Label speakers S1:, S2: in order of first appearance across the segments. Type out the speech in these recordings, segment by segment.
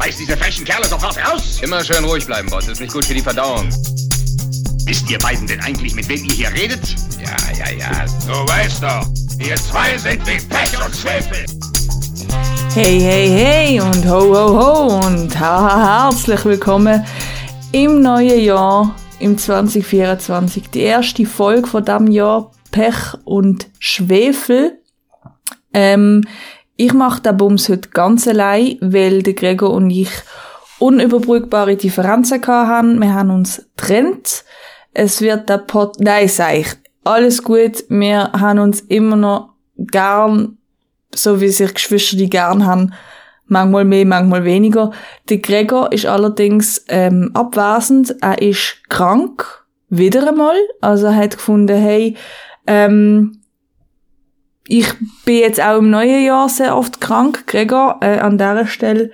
S1: Schmeiß diese frechen Kerle sofort raus!
S2: Immer schön ruhig bleiben, Boss. Ist nicht gut für die Verdauung.
S1: Wisst ihr beiden denn eigentlich, mit wem ihr hier redet?
S2: Ja, ja, ja.
S1: Du weißt doch, ihr zwei sind wie Pech und Schwefel.
S3: Hey, hey, hey und ho, ho, ho und ha, ha, herzlich willkommen im neuen Jahr, im 2024. Die erste Folge von diesem Jahr, Pech und Schwefel. Ähm, ich mache den Bums heute ganz allein, weil der Gregor und ich unüberbrückbare Differenzen haben. Wir haben uns getrennt. Es wird der Pod... Nein, sag ich. Alles gut. Wir haben uns immer noch gern, so wie sich Geschwister die gern haben. Manchmal mehr, manchmal weniger. Der Gregor ist allerdings ähm, abwesend. Er ist krank. Wieder einmal. Also er hat gefunden, hey, ähm, ich bin jetzt auch im neuen Jahr sehr oft krank. Gregor, äh, an dieser Stelle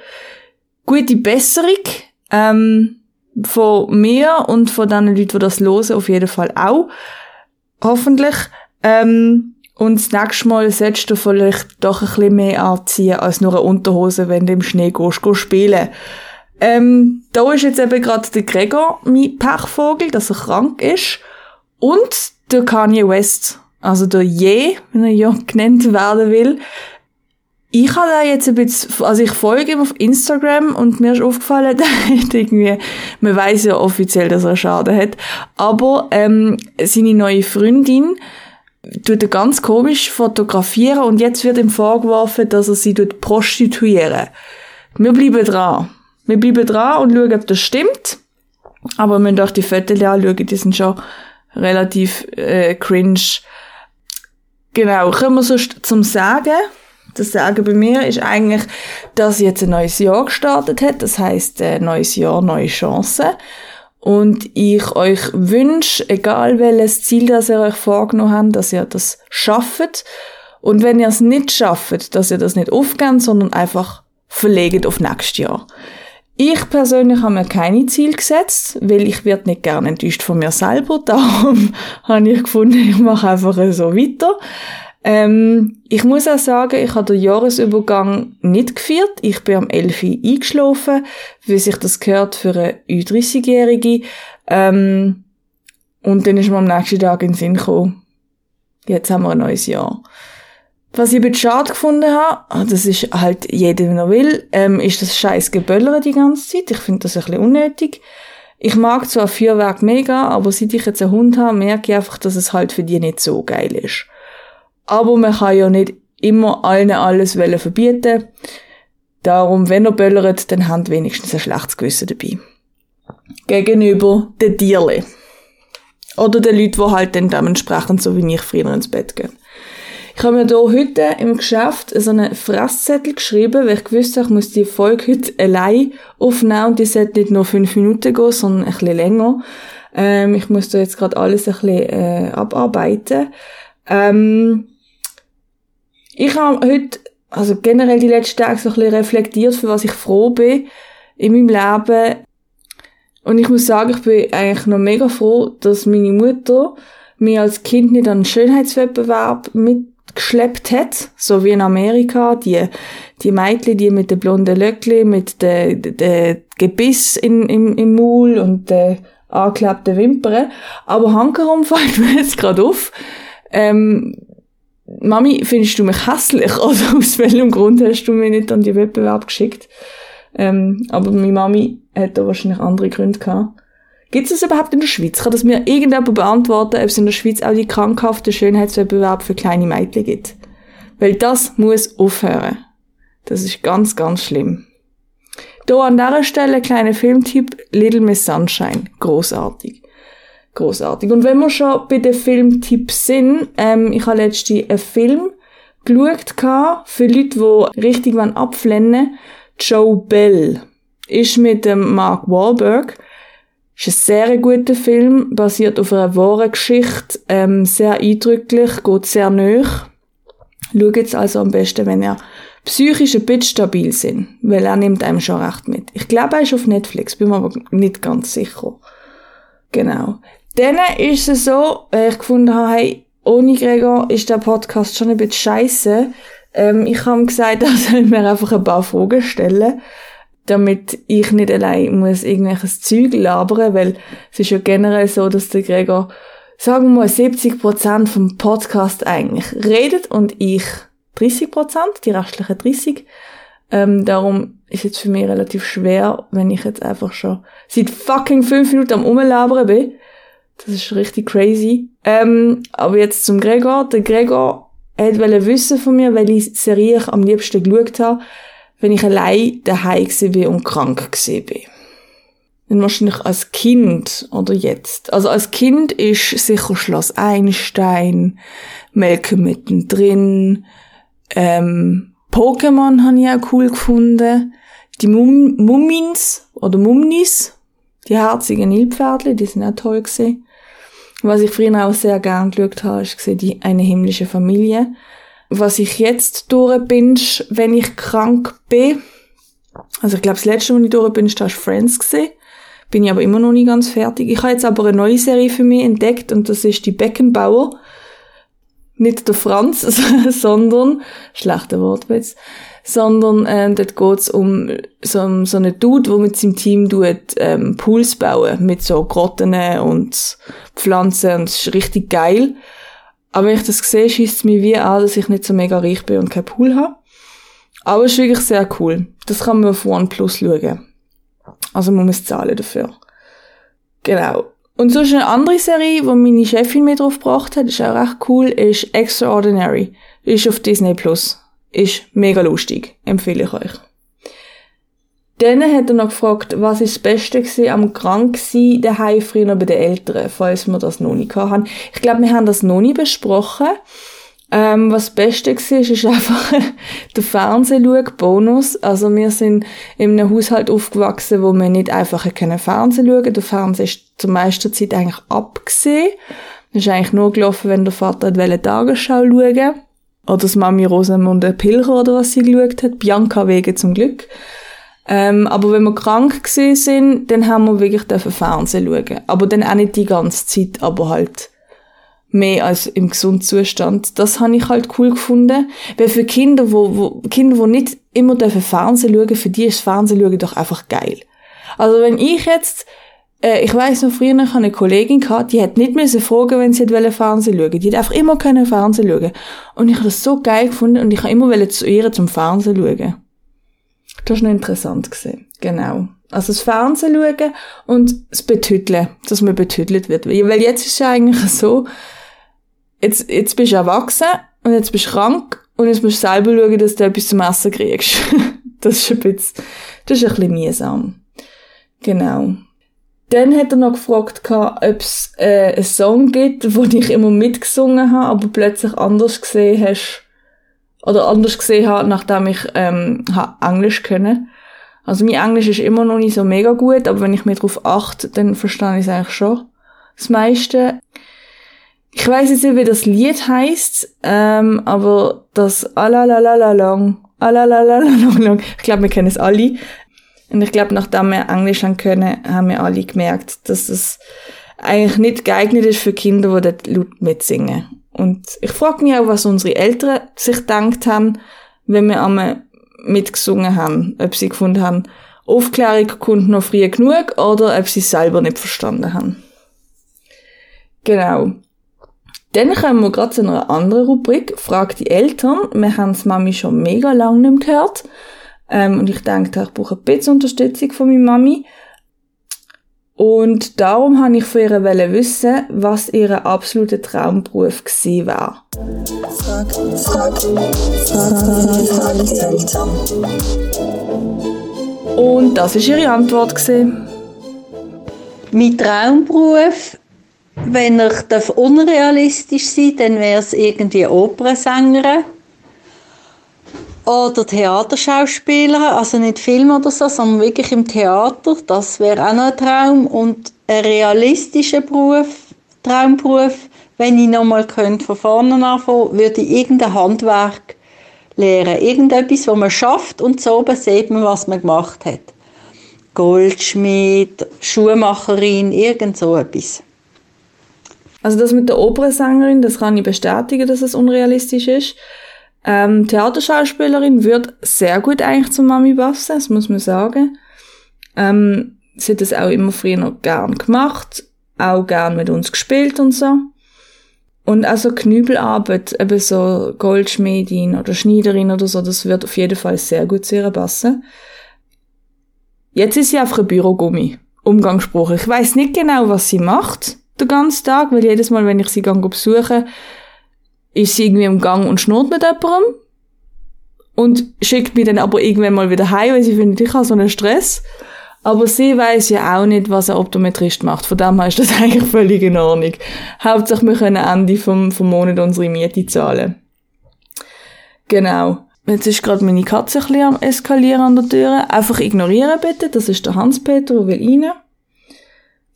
S3: gute Besserung. Ähm, von mir und von den Leuten, die das hören, auf jeden Fall auch. Hoffentlich. Ähm, und das nächste Mal solltest du vielleicht doch ein bisschen mehr anziehen als nur eine Unterhose, wenn du im Schnee gehst, gehst spielen. Ähm, da ist jetzt eben gerade der Gregor, mein Pechvogel, dass er krank ist. Und der Kanye West, also der Je, wenn er ja genannt werden will. Ich habe da jetzt ein bisschen, also ich folge ihm auf Instagram und mir ist aufgefallen, der hat irgendwie, man weiß ja offiziell, dass er Schaden hat, aber ähm, seine neue Freundin tut er ganz komisch fotografieren und jetzt wird ihm vorgeworfen, dass er sie tut prostituieren. Wir bleiben dran. Wir bleiben dran und schauen, ob das stimmt. Aber wir müssen auch die Fotos anschauen, die sind schon relativ äh, cringe. Genau, kommen wir sonst zum Sagen das Sagen bei mir ist eigentlich, dass jetzt ein neues Jahr gestartet hat. Das heißt, ein neues Jahr, neue Chancen. Und ich euch wünsche, egal welches Ziel das ihr euch vorgenommen habt, dass ihr das schafft. Und wenn ihr es nicht schafft, dass ihr das nicht aufgeht, sondern einfach verlegt auf nächstes Jahr. Ich persönlich habe mir keine Ziel gesetzt, weil ich werde nicht gerne enttäuscht von mir selber. Darum habe ich gefunden, ich mache einfach so weiter. Ähm, ich muss auch sagen, ich habe den Jahresübergang nicht gefeiert. Ich bin am 11. eingeschlafen, wie sich das gehört für eine Ü30-Jährige. Ähm, und dann ist mir am nächsten Tag in den Sinn gekommen, jetzt haben wir ein neues Jahr. Was ich ein bisschen schade gefunden habe, ah, das ist halt jeder, er will, ähm, ist das scheiß Geböllere die ganze Zeit. Ich finde das ein bisschen unnötig. Ich mag zwar Feuerwerk mega, aber seit ich jetzt einen Hund habe, merke ich einfach, dass es halt für die nicht so geil ist. Aber man kann ja nicht immer allen alles verbieten. Darum, wenn er böllert, dann haben wenigstens ein schlechtes Gewissen dabei. Gegenüber den Tierli. Oder den Leuten, die halt dann dementsprechend so wie ich früher ins Bett gehen. Ich habe mir hier heute im Geschäft so einen Fresszettel geschrieben, weil ich gewusst habe, ich muss die Folge heute allein aufnehmen und die sollte nicht nur fünf Minuten gehen, sondern ein bisschen länger. Ähm, ich muss da jetzt gerade alles ein bisschen äh, abarbeiten. Ähm, ich habe heute, also generell die letzten Tage so ein bisschen reflektiert, für was ich froh bin in meinem Leben. Und ich muss sagen, ich bin eigentlich noch mega froh, dass meine Mutter mir als Kind nicht an einen Schönheitswettbewerb mitgeschleppt hat, so wie in Amerika, die, die Mädchen, die mit den blonden Löckli, mit den, den Gebiss in, im, im Maul und den angeklebten Wimpern. Aber hankerum fällt mir jetzt gerade auf, ähm, Mami, findest du mich hässlich? Oder aus welchem Grund hast du mich nicht an die Wettbewerb geschickt? Ähm, aber meine Mami hat da wahrscheinlich andere Gründe gehabt. Gibt es das überhaupt in der Schweiz? Kann das mir irgendjemand beantworten, ob es in der Schweiz auch die krankhafte Schönheitswettbewerb für kleine Mädchen gibt? Weil das muss aufhören. Das ist ganz, ganz schlimm. Da an dieser Stelle kleiner Filmtipp, Little Miss Sunshine. Großartig großartig. Und wenn wir schon bei den Filmtipps sind, ähm, ich habe letztens einen Film geschaut für Leute, die richtig abflennen Joe Bell ist mit dem Mark Wahlberg. Ist ein sehr guter Film, basiert auf einer wahren Geschichte, ähm, sehr eindrücklich, geht sehr nöch. Schaut jetzt also am besten, wenn ihr psychisch ein bisschen stabil sind, weil er nimmt einem schon recht mit. Ich glaube, er ist auf Netflix, bin mir aber nicht ganz sicher. Genau. Dann ist es so, äh, ich gefunden habe, hey, ohne Gregor ist der Podcast schon ein bisschen scheiße. Ähm, ich habe gesagt, er soll mir einfach ein paar Fragen stellen. Damit ich nicht allein muss irgendwelches Zeug labern, weil es ist ja generell so, dass der Gregor, sagen wir mal, 70% vom Podcast eigentlich redet und ich 30%, die restlichen 30%. Ähm, darum ist jetzt für mich relativ schwer, wenn ich jetzt einfach schon seit fucking fünf Minuten am Umlabern bin. Das ist richtig crazy. Ähm, aber jetzt zum Gregor. Der Gregor wollte wissen von mir, welche Serie ich am liebsten geschaut habe, wenn ich allein daheim war und krank war. Dann wahrscheinlich als Kind oder jetzt. Also als Kind ist sicher Schloss Einstein, Melke mittendrin, ähm, Pokémon habe ich auch cool gefunden. Die Mum Mummins oder Mumnis, die herzigen Nilpferdchen, die sind auch toll gewesen. Was ich früher auch sehr gern geschaut habe, ist die eine himmlische Familie. Was ich jetzt durch bin, wenn ich krank bin, also ich glaube, das letzte, wo ich durch bin, ist Friends gesehen. Bin ich aber immer noch nicht ganz fertig. Ich habe jetzt aber eine neue Serie für mich entdeckt und das ist die Beckenbauer nicht der Franz, sondern, schlechter Wortwitz, sondern ähm, dort geht's um so, so einen Dude, der mit seinem Team tut, ähm, Pools bauen, mit so Grotten und Pflanzen und es ist richtig geil. Aber wenn ich das sehe, schießt es mir wie an, dass ich nicht so mega reich bin und keinen Pool habe. Aber es ist wirklich sehr cool. Das kann man auf OnePlus schauen. Also man muss zahlen dafür. Genau. Und sonst eine andere Serie, die meine Chefin mir drauf gebracht hat, ist auch recht cool, ist Extraordinary. Ist auf Disney Plus. Ist mega lustig. Empfehle ich euch. Dann hat er noch gefragt, was ist das Beste gewesen am krank sein daheim früher bei den Eltern, falls wir das noch nicht hatten. Ich glaube, wir haben das noch nicht besprochen. Ähm, was das Beste war, ist einfach der Fernsehschau-Bonus. Also wir sind in einem Haushalt aufgewachsen, wo wir nicht einfach können Fernsehen schauen Der Fernseher ist zur meisten Zeit eigentlich abgesehen. Das ist eigentlich nur gelaufen, wenn der Vater die Tagesschau schauen Oder das Mami Rosamunde Pilcher oder was sie geschaut hat. Bianca wegen zum Glück. Ähm, aber wenn wir krank gewesen sind, dann haben wir wirklich Fernsehen schauen. Aber dann auch nicht die ganze Zeit, aber halt mehr als im gesunden Zustand. Das habe ich halt cool gefunden. Weil für Kinder, wo, wo Kinder, wo nicht immer dürfen Fernsehen schauen, für die ist Fernsehen doch einfach geil. Also wenn ich jetzt, äh, ich weiß noch früher, ich eine Kollegin gehabt, die hat nicht müssen fragen, wenn sie hat Fernsehen schauen. Die hat einfach immer können Fernsehen schauen. Und ich habe das so geil gefunden und ich habe immer zu ihr zum Fernsehen schauen. Das noch interessant gesehen. Genau. Also das Fernsehen schauen und das Betüdeln, dass man betüdelt wird. Weil jetzt ist es eigentlich so, jetzt, jetzt bist du erwachsen und jetzt bist du krank und jetzt musst du selber schauen, dass du etwas zum Essen kriegst. das ist ein bisschen, das ist ein bisschen mühsam. Genau. Dann hat er noch gefragt, ob es äh, einen Song gibt, wo ich immer mitgesungen habe, aber plötzlich anders gesehen hast, oder anders gesehen habe, nachdem ich ähm, Englisch können. Also mein Englisch ist immer noch nicht so mega gut, aber wenn ich mir darauf achte, dann verstehe ich es eigentlich schon. Das meiste. Ich weiß jetzt nicht, wie das Lied heißt, ähm, aber das Alalalalalong, Alalalalalong, ich glaube, wir kennen es alle. Und ich glaube, nachdem wir Englisch haben können, haben wir alle gemerkt, dass das eigentlich nicht geeignet ist für Kinder, die dort laut mitsingen. Und ich frage mich auch, was unsere Eltern sich gedacht haben, wenn wir einmal mitgesungen haben, ob sie gefunden haben, Aufklärung kommt noch früh genug oder ob sie es selber nicht verstanden haben. Genau. Dann kommen wir gerade zu einer anderen Rubrik, Frag die Eltern. Wir haben es Mami schon mega lange nicht mehr gehört. Ähm, und ich denke, ich brauche ein bisschen Unterstützung von meiner Mami. Und darum habe ich von ihr wissen, was ihr absoluter Traumberuf gewesen war. Frag, frag, frag, frag, Und das ist ihre Antwort gewesen.
S4: Mein Traumberuf wenn er unrealistisch sein dann wäre es irgendwie Opernsängerin oder Theaterschauspieler, also nicht Film oder so, sondern wirklich im Theater. Das wäre auch noch ein Traum. Und ein realistischer Beruf, Traumberuf, wenn ich nochmal von vorne anfangen, würde ich irgendein Handwerk lernen. Irgendetwas, was man schafft und so oben sieht man, was man gemacht hat. Goldschmied, Schuhmacherin, irgend so etwas.
S3: Also das mit der Opernsängerin, das kann ich bestätigen, dass es unrealistisch ist. Ähm, Theaterschauspielerin wird sehr gut eigentlich zur Mami passen, das muss man sagen. Ähm, sie hat das auch immer früher noch gern gemacht, auch gern mit uns gespielt und so. Und also Knübelarbeit, eben so Goldschmiedin oder Schneiderin oder so, das wird auf jeden Fall sehr gut zu ihr passen. Jetzt ist sie einfach ein Bürogummi. Umgangsspruch. Ich weiß nicht genau, was sie macht den ganzen Tag, weil jedes Mal, wenn ich sie besuche, ist sie irgendwie im Gang und schnurrt mit jemandem und schickt mich dann aber irgendwann mal wieder heim, weil sie findet, ich habe so einen Stress. Aber sie weiß ja auch nicht, was ein Optometrist macht. Von dem her ist das eigentlich völlig in Ordnung. Hauptsache, wir können Ende vom, vom Monat unsere Miete zahlen. Genau. Jetzt ist gerade meine Katze ein bisschen am Eskalieren an der Tür. Einfach ignorieren bitte. Das ist der Hans-Peter, der will rein.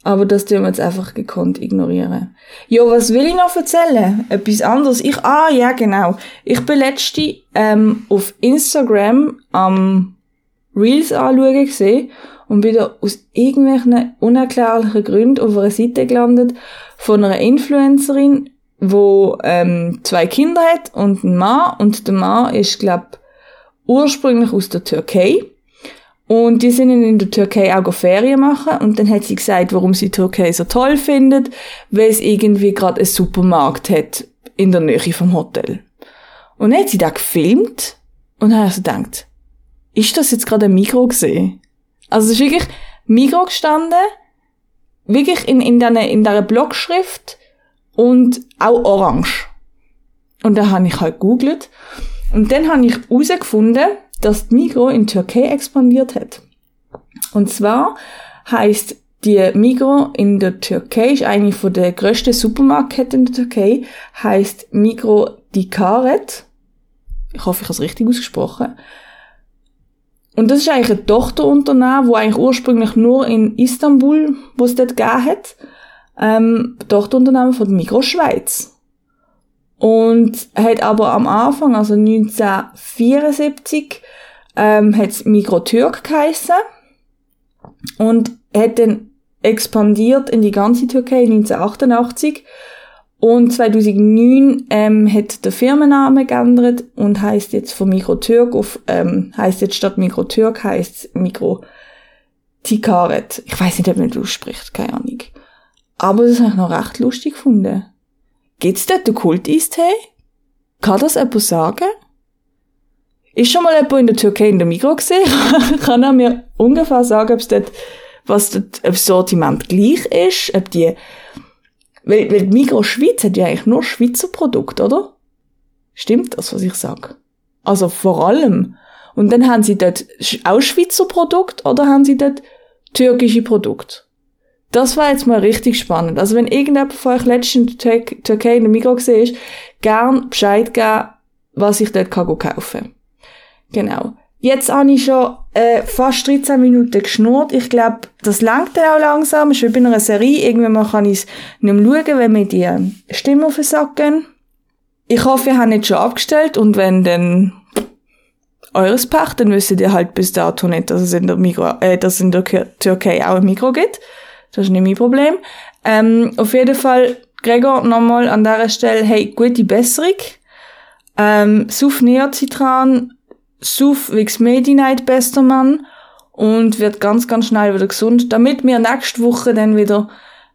S3: Aber das tun wir jetzt einfach gekonnt ignorieren. Ja, was will ich noch erzählen? Etwas anderes. Ich, ah, ja, genau. Ich bin letzte, ähm, auf Instagram am Reels anschauen gesehen und bin da aus irgendwelchen unerklärlichen Gründen auf einer Seite gelandet von einer Influencerin, wo ähm, zwei Kinder hat und einen Mann und der Mann ist glaub ursprünglich aus der Türkei und die sind in der Türkei auch Ferien machen und dann hat sie gesagt, warum sie Türkei so toll findet, weil es irgendwie gerade einen Supermarkt hat in der Nähe vom Hotel. Und dann hat sie da gefilmt und hat also gedacht, ist das jetzt gerade ein Mikro gesehen? Also es ist wirklich Mikro gestanden, wirklich in, in, der, in dieser Blogschrift und auch orange. Und da habe ich halt googelt und dann habe ich herausgefunden, dass die Migro in Türkei expandiert hat. Und zwar heißt die Migro in der Türkei ist eine von der größten Supermarktketten in der Türkei, heißt Migro Dikaret. Ich hoffe, ich habe es richtig ausgesprochen. Und das ist eigentlich ein Tochterunternehmen, wo eigentlich ursprünglich nur in Istanbul, wo es dort gegeben hat, ähm, Tochterunternehmen von der Migros Schweiz. Und hat aber am Anfang, also 1974, ähm, hat es Migros Türk geheissen. Und hat dann expandiert in die ganze Türkei 1988. Und 2009 ähm, hat der Firmenname geändert und heißt jetzt von Migro Türk auf, ähm, heißt jetzt statt Migro Türk heißt Migro Tikaret. Ich weiß nicht, ob man das ausspricht, keine Ahnung. Aber das habe ich noch recht lustig gefunden. Gibt's dort den Kult-Eistee? Kann das jemand sagen? Ist schon mal jemand in der Türkei in der Migro gesehen? Kann er mir ungefähr sagen, ob es dort, was dort, ob das Sortiment gleich ist, ob die, weil, weil Migro Schweiz hat ja eigentlich nur Schweizer Produkte, oder? Stimmt das, was ich sag? Also vor allem. Und dann haben sie dort auch Schweizer Produkte oder haben sie dort türkische Produkte? Das war jetzt mal richtig spannend. Also wenn irgendjemand von euch letztens in der Türkei in der Migros gesehen ist, gern Bescheid geben, was ich dort kaufen kann. Genau. Jetzt habe ich schon äh, fast 13 Minuten geschnurrt. Ich glaube, das langt dann auch langsam. Ich bin bei einer Serie. Irgendwann mal kann ich es nicht mehr schauen, wenn mir die Stimme auf den Sack gehen. Ich hoffe, ihr habt nicht schon abgestellt und wenn dann eures Pech, dann wisst ihr halt bis dato nicht, dass es in der, Migro, äh, dass es in der Türkei auch ein Mikro gibt. Das ist nicht mein Problem. Ähm, auf jeden Fall, Gregor, nochmal an dieser Stelle, hey, gute Besserung. Ähm, Suf Neocitran, Suf Vix Medi-Night, bester Mann. Und wird ganz, ganz schnell wieder gesund, damit wir nächste Woche dann wieder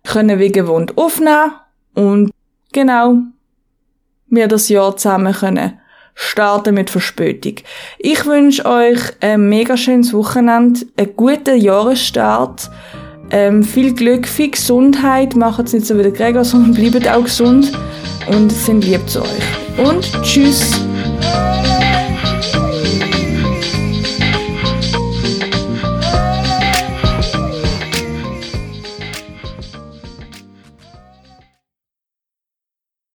S3: können wie gewohnt aufnehmen. Und genau, wir das Jahr zusammen können starten mit Verspätung. Ich wünsche euch ein mega schönes Wochenende, einen guten Jahresstart. Ähm, viel Glück, viel Gesundheit. Macht es nicht so wie der Gregor, sondern bleibt auch gesund und sind lieb zu euch. Und tschüss.